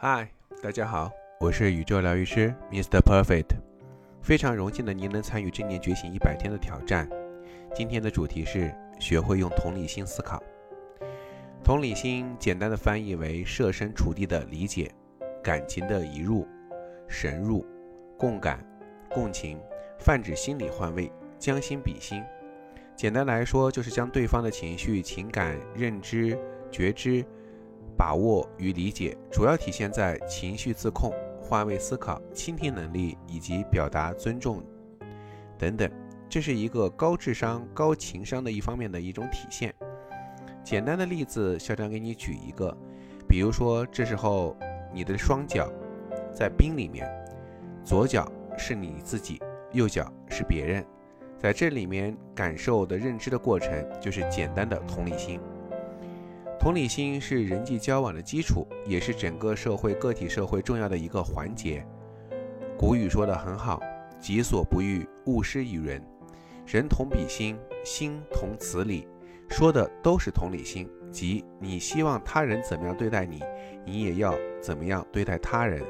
嗨，大家好，我是宇宙疗愈师 Mr. Perfect，非常荣幸的您能参与正念觉醒一百天的挑战。今天的主题是学会用同理心思考。同理心简单的翻译为设身处地的理解、感情的移入、神入、共感、共情，泛指心理换位、将心比心。简单来说，就是将对方的情绪、情感、认知、觉知。把握与理解主要体现在情绪自控、换位思考、倾听能力以及表达尊重等等。这是一个高智商、高情商的一方面的一种体现。简单的例子，校长给你举一个，比如说这时候你的双脚在冰里面，左脚是你自己，右脚是别人，在这里面感受的认知的过程，就是简单的同理心。同理心是人际交往的基础，也是整个社会个体社会重要的一个环节。古语说得很好：“己所不欲，勿施于人。”人同彼心，心同此理，说的都是同理心，即你希望他人怎么样对待你，你也要怎么样对待他人。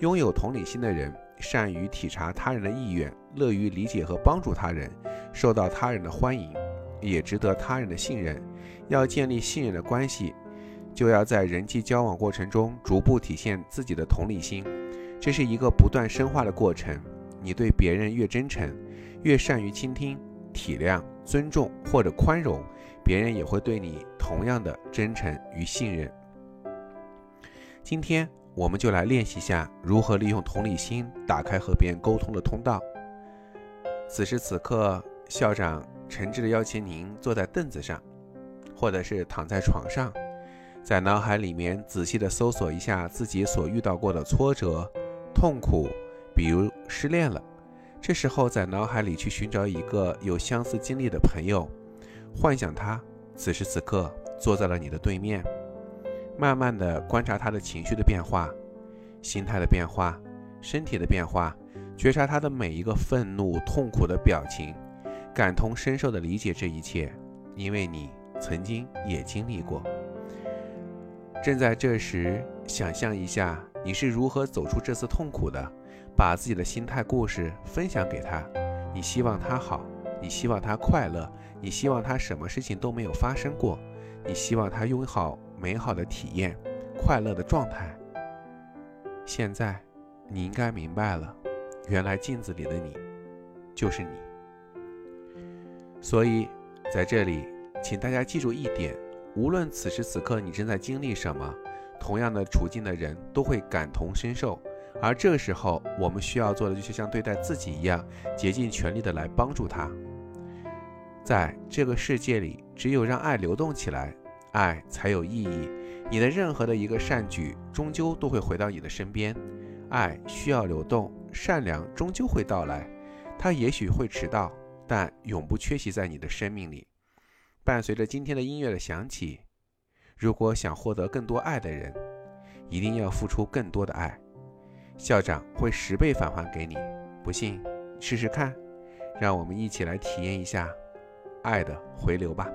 拥有同理心的人，善于体察他人的意愿，乐于理解和帮助他人，受到他人的欢迎。也值得他人的信任。要建立信任的关系，就要在人际交往过程中逐步体现自己的同理心。这是一个不断深化的过程。你对别人越真诚，越善于倾听、体谅、尊重或者宽容，别人也会对你同样的真诚与信任。今天我们就来练习下如何利用同理心打开和别人沟通的通道。此时此刻，校长。诚挚的邀请您坐在凳子上，或者是躺在床上，在脑海里面仔细的搜索一下自己所遇到过的挫折、痛苦，比如失恋了。这时候在脑海里去寻找一个有相似经历的朋友，幻想他此时此刻坐在了你的对面，慢慢的观察他的情绪的变化、心态的变化、身体的变化，觉察他的每一个愤怒、痛苦的表情。感同身受的理解这一切，因为你曾经也经历过。正在这时，想象一下你是如何走出这次痛苦的，把自己的心态故事分享给他。你希望他好，你希望他快乐，你希望他什么事情都没有发生过，你希望他拥有好美好的体验，快乐的状态。现在，你应该明白了，原来镜子里的你，就是你。所以，在这里，请大家记住一点：无论此时此刻你正在经历什么，同样的处境的人都会感同身受。而这个时候，我们需要做的就是像对待自己一样，竭尽全力的来帮助他。在这个世界里，只有让爱流动起来，爱才有意义。你的任何的一个善举，终究都会回到你的身边。爱需要流动，善良终究会到来，它也许会迟到。但永不缺席在你的生命里。伴随着今天的音乐的响起，如果想获得更多爱的人，一定要付出更多的爱。校长会十倍返还给你，不信试试看。让我们一起来体验一下爱的回流吧。